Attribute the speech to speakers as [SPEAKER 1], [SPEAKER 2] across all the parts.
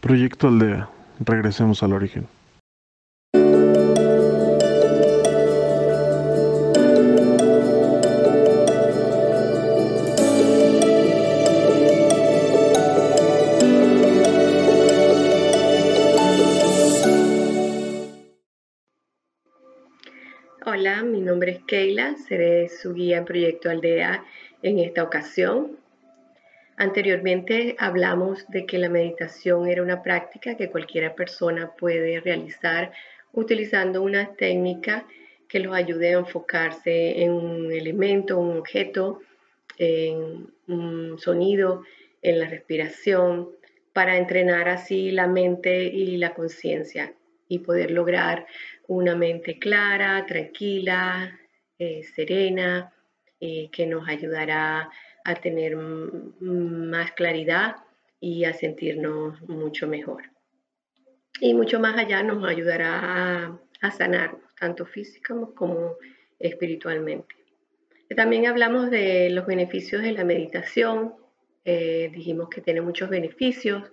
[SPEAKER 1] Proyecto Aldea. Regresemos al origen.
[SPEAKER 2] Hola, mi nombre es Keila, seré su guía en Proyecto Aldea en esta ocasión. Anteriormente hablamos de que la meditación era una práctica que cualquier persona puede realizar utilizando una técnica que los ayude a enfocarse en un elemento, un objeto, en un sonido, en la respiración, para entrenar así la mente y la conciencia y poder lograr una mente clara, tranquila, eh, serena, eh, que nos ayudará a tener más claridad y a sentirnos mucho mejor. Y mucho más allá nos ayudará a, sanar, tanto física como espiritualmente. También hablamos de los beneficios de la meditación. Eh, dijimos que tiene muchos beneficios.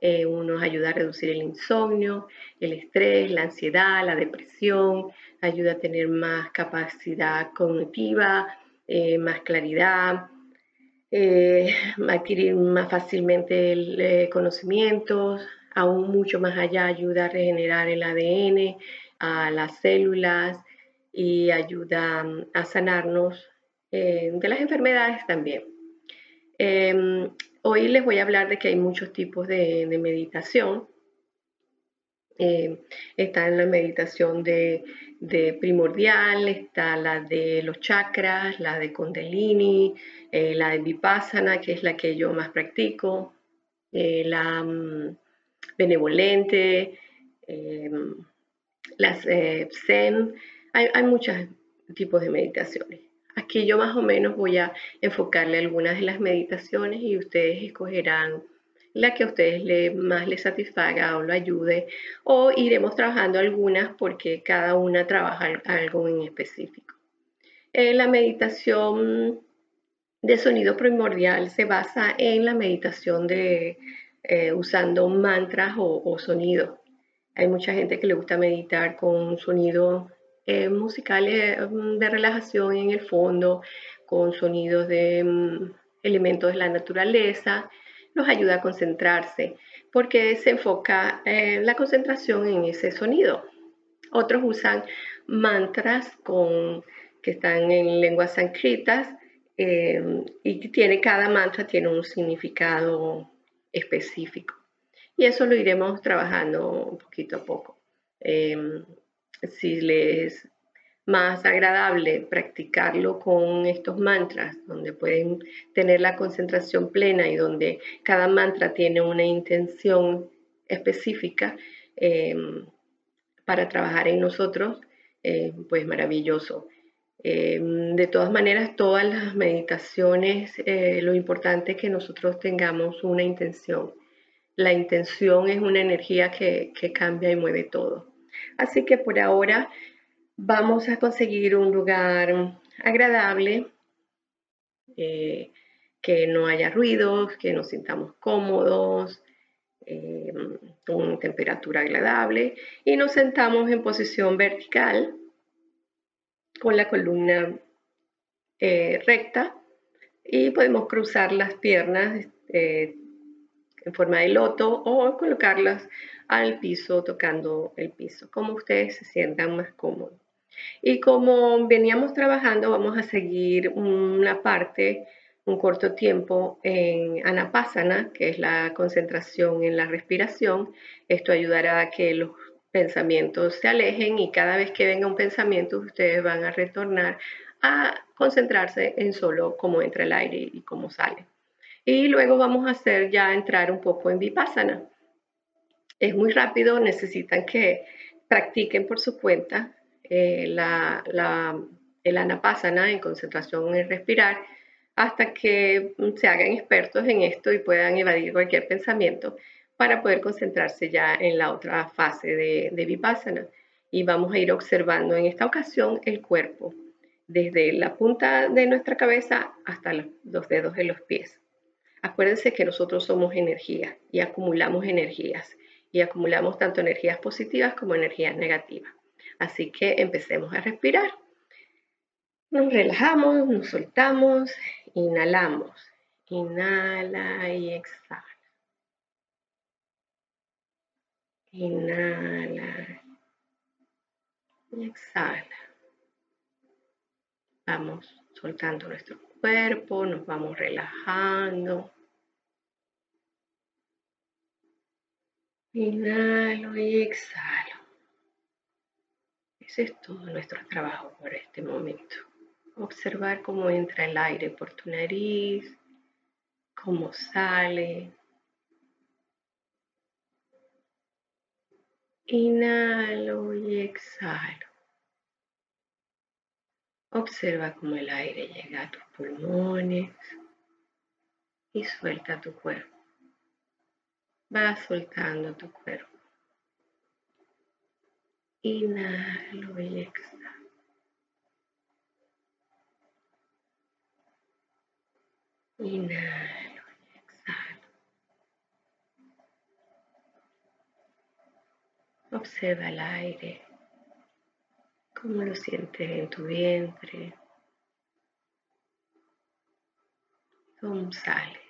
[SPEAKER 2] Eh, uno ayuda a reducir el insomnio, el estrés, la ansiedad, la depresión, ayuda a tener más capacidad cognitiva, eh, más claridad, eh, adquirir más fácilmente el, conocimientos, aún mucho más allá ayuda a regenerar el ADN, a las células y ayuda mm, a sanarnos eh, de las enfermedades también. Em, hoy les voy a hablar de que hay muchos tipos de, meditación. Em, está en la meditación de, primordial, está la de los chakras, la de Kundalini, eh, la de Vipassana, que es la que yo más practico, eh, la mm, benevolente, em, las eh, Zen, hay, hay muchos tipos de meditaciones. Aquí yo más o menos voy a enfocarle algunas de las meditaciones y ustedes escogerán la que a ustedes más les satisfaga o lo ayude o iremos trabajando algunas porque cada una trabaja algo en específico. la meditación de sonido primordial se basa en la meditación de eh, usando mantras o, sonidos. Hay mucha gente que le gusta meditar con sonidos eh, musicales mm, de relajación en el fondo, con sonidos de mm, elementos de la naturaleza, nos ayuda a concentrarse porque se enfoca eh, la concentración en ese sonido. Otros usan mantras con, que están en lenguas sánscritas Em, y tiene, cada mantra tiene un significado específico. Y eso lo iremos trabajando poquito a poco. Em, si les más agradable practicarlo con estos mantras, donde pueden tener la concentración plena y donde cada mantra tiene una intención específica em, para trabajar en nosotros, eh, pues maravilloso. Em, de todas maneras, todas las meditaciones, eh, lo importante es que nosotros tengamos una intención. La intención es una energía que, cambia y mueve todo. Así que por ahora vamos a conseguir un lugar agradable, eh, que no haya ruidos, que nos sintamos cómodos, em, con temperatura agradable y nos sentamos en posición vertical con la columna eh, recta y podemos cruzar las piernas eh, en forma de loto o colocarlas al piso tocando el piso, como ustedes se sientan más cómodos. Y como veníamos trabajando, vamos a seguir una parte, un corto tiempo en Anapassana, que es la concentración en la respiración. Esto ayudará a que los pensamientos se alejen y cada vez que venga un pensamiento ustedes van a retornar a concentrarse en solo cómo entra el aire y cómo sale. Y luego vamos a hacer ya entrar un poco en vipassana. Es muy rápido, necesitan que practiquen por su cuenta eh, la, la, el anapassana en concentración en respirar hasta que se hagan expertos en esto y puedan evadir cualquier pensamiento para poder concentrarse ya en la otra fase de, de Vipassana. Y vamos a ir observando en esta ocasión el cuerpo, desde la punta de nuestra cabeza hasta los, dedos de los pies. Acuérdense que nosotros somos energía y acumulamos energías y acumulamos tanto energías positivas como energías negativas. Así que empecemos a respirar. Nos relajamos, nos soltamos, inhalamos. Inhala y exhala. Inhala y exhala. Vamos soltando nuestro cuerpo, nos vamos relajando. Inhalo y exhalo. Ese es todo nuestro trabajo por este momento. Observar cómo entra el aire por tu nariz, cómo sale. Inhalo y exhalo. Observa cómo el aire llega a tus pulmones y suelta tu cuerpo. Va soltando tu cuerpo. Inhalo y exhalo. Inhalo y exhalo. Observa el aire ¿Cómo lo sientes en tu vientre? ¿Cómo sale?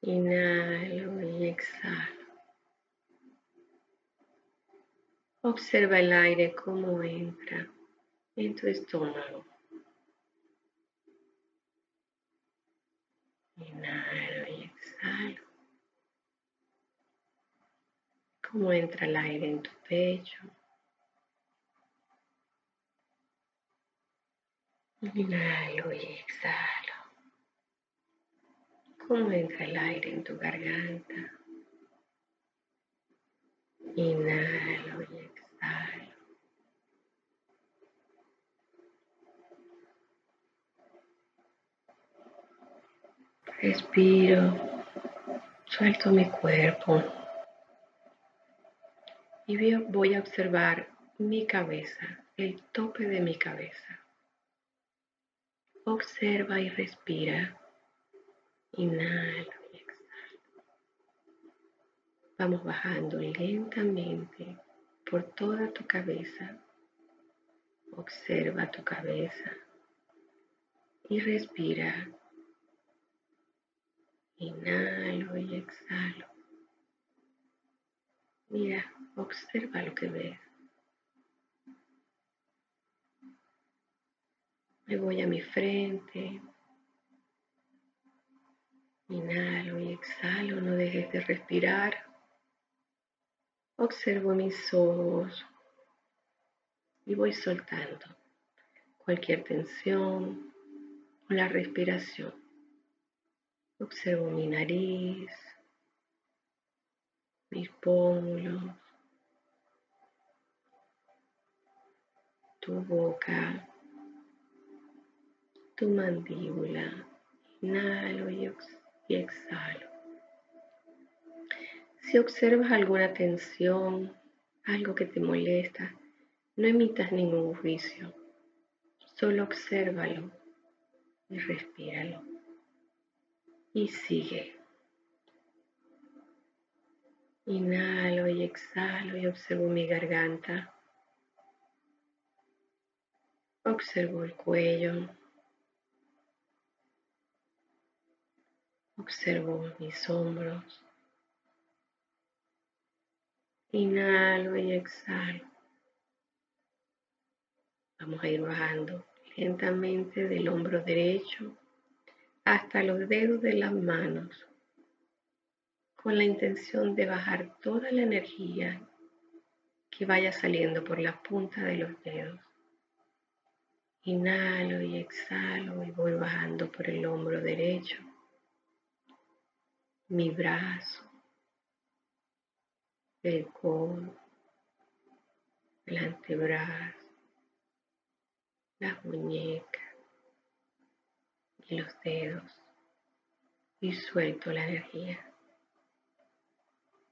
[SPEAKER 2] Inhalo y exhalo. Observa el aire cómo entra en tu estómago. Inhalo y exhalo. cómo entra el aire en tu pecho. Inhalo y exhalo. Cómo entra el aire en tu garganta. Inhalo y exhalo. Respiro, suelto mi cuerpo y voy a observar mi cabeza, el tope de mi cabeza. Observa y respira. Inhala y exhala. Vamos bajando lentamente por toda tu cabeza. Observa tu cabeza y respira. Inhalo y exhalo. Mira, observa lo que ves. Me voy a mi frente. Inhalo y exhalo, no dejes de respirar. Observo mis ojos y voy soltando cualquier tensión o la respiración. Observo mi nariz, mis pómulos, tu boca, tu mandíbula. Inhalo y exhalo. Si observas alguna tensión, algo que te molesta, no emitas ningún juicio. Solo obsérvalo y respíralo. Y sigue. Inhalo y exhalo y observo mi garganta. Observo el cuello. Observo mis hombros. Inhalo y exhalo. Vamos a ir bajando lentamente del hombro derecho hasta los dedos de las manos con la intención de bajar toda la energía que vaya saliendo por la punta de los dedos. Inhalo y exhalo y voy bajando por el hombro derecho, mi brazo, el codo, el antebrazo, las muñecas y los dedos y suelto la energía.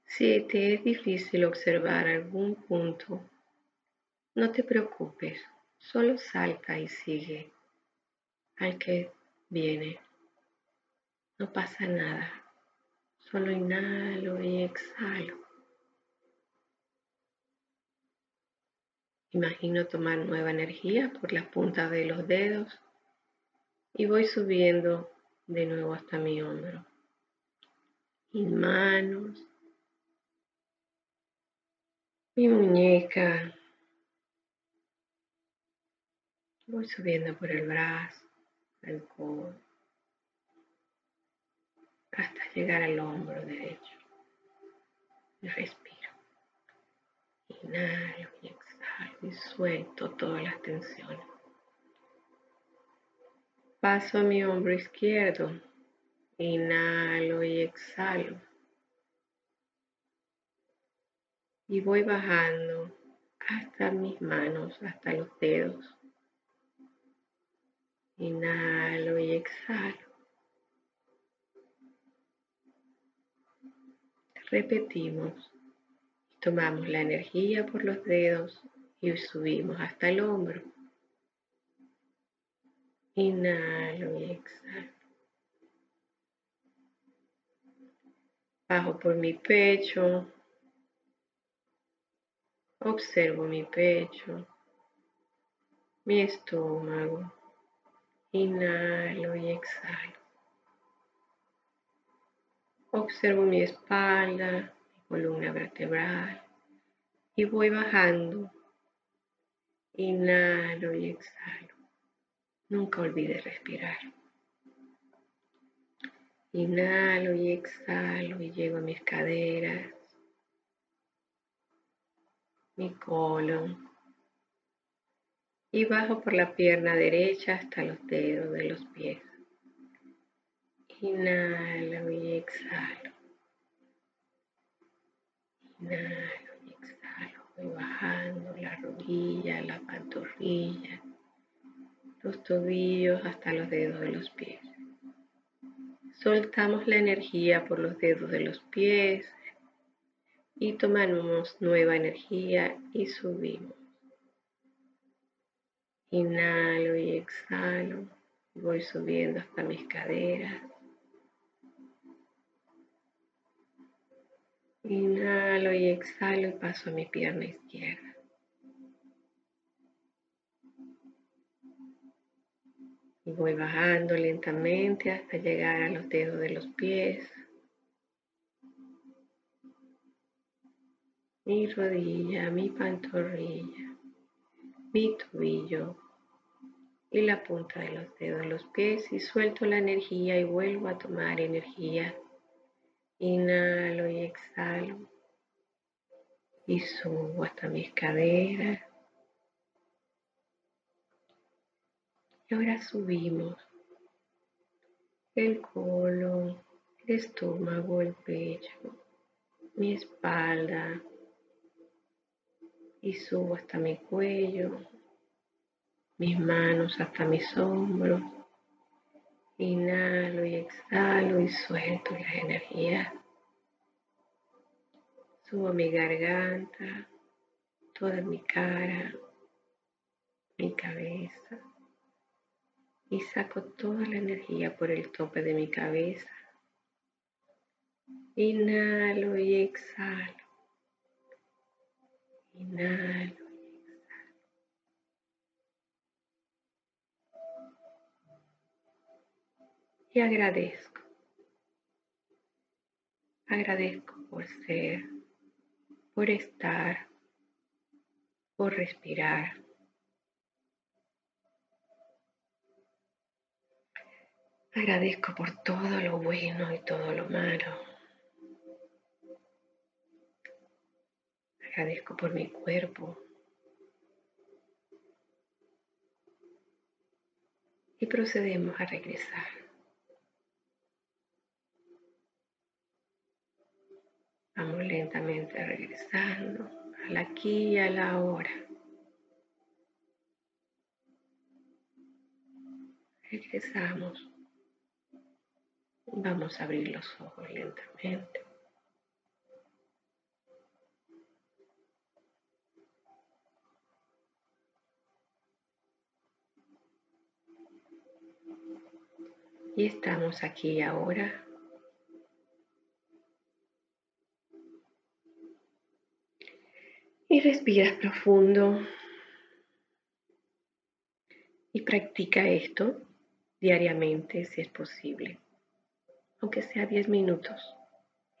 [SPEAKER 2] Si te es difícil observar algún punto, no te preocupes, solo salta y sigue al que viene. No pasa nada. Solo inhalo y exhalo. Imagino tomar nueva energía por las puntas de los dedos y voy subiendo de nuevo hasta mi hombro. Mis manos, mi muñeca. Voy subiendo por el brazo, el codo, hasta llegar al hombro derecho. Respiro. Inhalo y exhalo y suelto todas las tensiones. Paso mi hombro izquierdo. Inhalo y exhalo. Y voy bajando hasta mis manos, hasta los dedos. Inhalo y exhalo. Repetimos. Tomamos la energía por los dedos y subimos hasta el hombro. Inhalo y exhalo. Bajo por mi pecho. Observo mi pecho, mi estómago. Inhalo y exhalo. Observo mi espalda, mi columna vertebral y voy bajando. Inhalo y exhalo. Nunca olvides respirar. Inhalo y exhalo y llego a mis caderas, mi colon, y bajo por la pierna derecha hasta los dedos de los pies. Inhalo y exhalo. Inhalo y exhalo. Voy bajando la rodilla, la pantorrilla, los tobillos hasta los dedos de los pies. Soltamos la energía por los dedos de los pies y tomamos nueva energía y subimos. Inhalo y exhalo. Voy subiendo hasta mis caderas. Inhalo y exhalo y paso a mi pierna izquierda. Voy bajando lentamente hasta llegar a los dedos de los pies. Mi rodilla, mi pantorrilla, mi tobillo, y la punta de los dedos de los pies y suelto la energía y vuelvo a tomar energía. Inhalo y exhalo y subo hasta mis caderas. Y ahora subimos el colon, el estómago, el pecho, mi espalda y subo hasta mi cuello, mis manos hasta mis hombros. Inhalo y exhalo y suelto la energía. Subo mi garganta, toda mi cara, mi cabeza y saco toda la energía por el tope de mi cabeza. Inhalo y exhalo. Inhalo y agradezco. Agradezco por ser, por estar, por respirar. Agradezco por todo lo bueno y todo lo malo. Agradezco por mi cuerpo. Y procedemos a regresar. Vamos lentamente regresando al aquí y a la hora. Regresamos. Vamos a abrir los ojos lentamente. Y estamos aquí ahora. Y respiras profundo. Y practica esto diariamente si es posible. Aunque sea 10 minutos.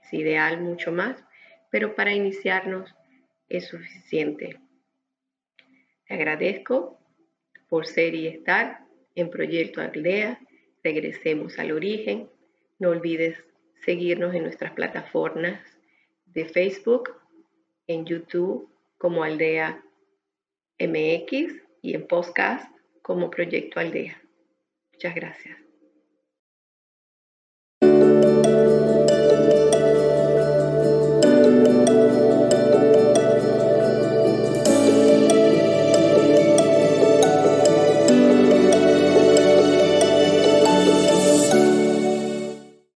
[SPEAKER 2] Es ideal mucho más, pero para iniciarnos es suficiente. Te agradezco por ser y estar en Proyecto Aldea. Regresemos al origen. No olvides seguirnos en nuestras plataformas de Facebook, en YouTube como Aldea MX y en podcast como Proyecto Aldea. Muchas gracias. Thank you.